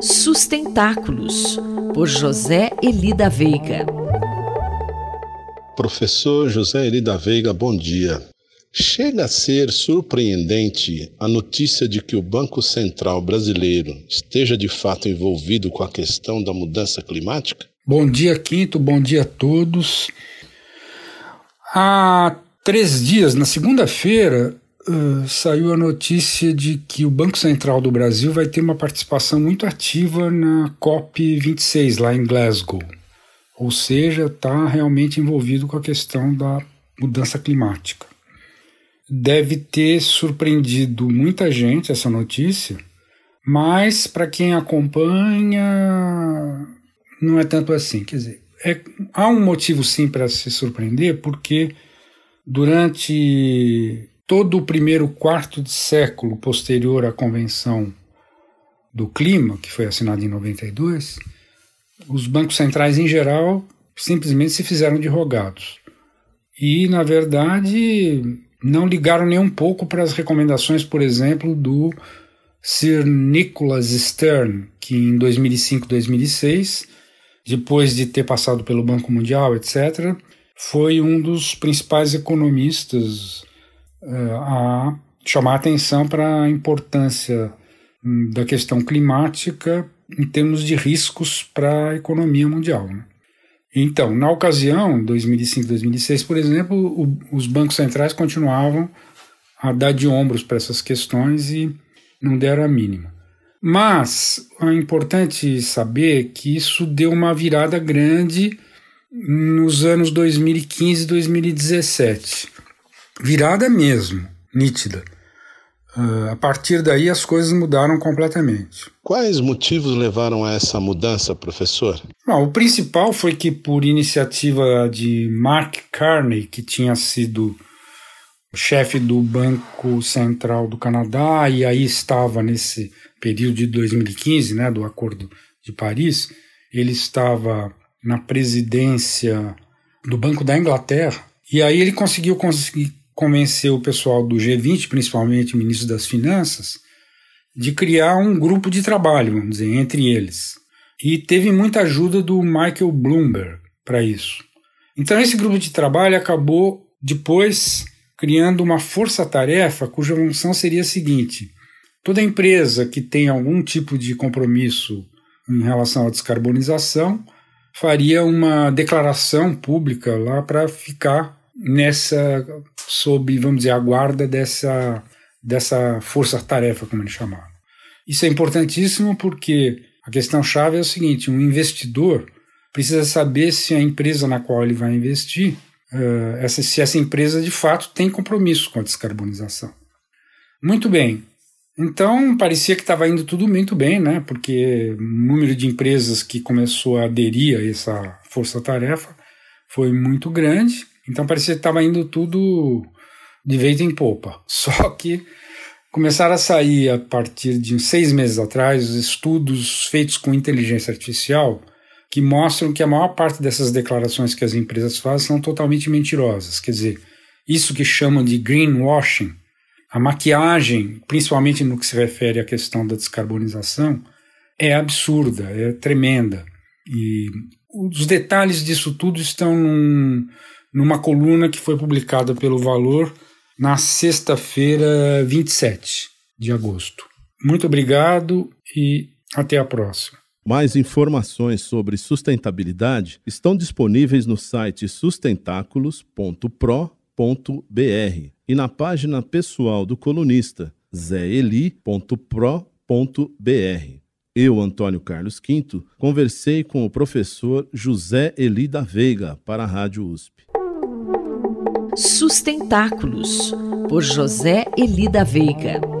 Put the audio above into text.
Sustentáculos, por José Eli da Veiga. Professor José Eli da Veiga, bom dia. Chega a ser surpreendente a notícia de que o Banco Central brasileiro esteja de fato envolvido com a questão da mudança climática? Bom dia, Quinto, bom dia a todos. Há três dias, na segunda-feira, uh, saiu a notícia de que o Banco Central do Brasil vai ter uma participação muito ativa na COP26, lá em Glasgow. Ou seja, está realmente envolvido com a questão da mudança climática. Deve ter surpreendido muita gente essa notícia, mas para quem acompanha, não é tanto assim. Quer dizer, é, há um motivo sim para se surpreender, porque durante todo o primeiro quarto de século posterior à Convenção do Clima, que foi assinada em 92, os bancos centrais em geral simplesmente se fizeram de rogados. E, na verdade, não ligaram nem um pouco para as recomendações, por exemplo, do Sir Nicholas Stern, que em 2005, 2006, depois de ter passado pelo Banco Mundial, etc., foi um dos principais economistas a chamar atenção para a importância um, da questão climática em termos de riscos para a economia mundial. Né? Então, na ocasião, 2005, 2006, por exemplo, o, os bancos centrais continuavam a dar de ombros para essas questões e não deram a mínima. Mas é importante saber que isso deu uma virada grande nos anos 2015 e 2017. Virada mesmo, nítida. Uh, a partir daí as coisas mudaram completamente. Quais motivos levaram a essa mudança, professor? Bom, o principal foi que, por iniciativa de Mark Carney, que tinha sido chefe do Banco Central do Canadá e aí estava nesse período de 2015, né, do Acordo de Paris, ele estava na presidência do Banco da Inglaterra e aí ele conseguiu conseguir convencer o pessoal do G20, principalmente o ministro das Finanças, de criar um grupo de trabalho, vamos dizer, entre eles. E teve muita ajuda do Michael Bloomberg para isso. Então, esse grupo de trabalho acabou depois criando uma força-tarefa cuja função seria a seguinte: toda empresa que tem algum tipo de compromisso em relação à descarbonização faria uma declaração pública lá para ficar nessa, sob, vamos dizer, a guarda dessa, dessa força-tarefa, como eles chamavam. Isso é importantíssimo porque a questão-chave é o seguinte: um investidor precisa saber se a empresa na qual ele vai investir, uh, essa, se essa empresa de fato tem compromisso com a descarbonização. Muito bem. Então parecia que estava indo tudo muito bem, né? Porque o número de empresas que começou a aderir a essa força-tarefa foi muito grande então parecia que estava indo tudo de vento em popa. Só que começaram a sair a partir de seis meses atrás estudos feitos com inteligência artificial que mostram que a maior parte dessas declarações que as empresas fazem são totalmente mentirosas. Quer dizer, isso que chamam de greenwashing, a maquiagem, principalmente no que se refere à questão da descarbonização, é absurda, é tremenda. E os detalhes disso tudo estão num, numa coluna que foi publicada pelo Valor na sexta-feira, 27 de agosto. Muito obrigado e até a próxima. Mais informações sobre sustentabilidade estão disponíveis no site sustentáculos.pro.br e na página pessoal do colunista zeli.pro.br. Eu, Antônio Carlos Quinto, conversei com o professor José Eli da Veiga para a Rádio USP. Sustentáculos, por José Eli da Veiga.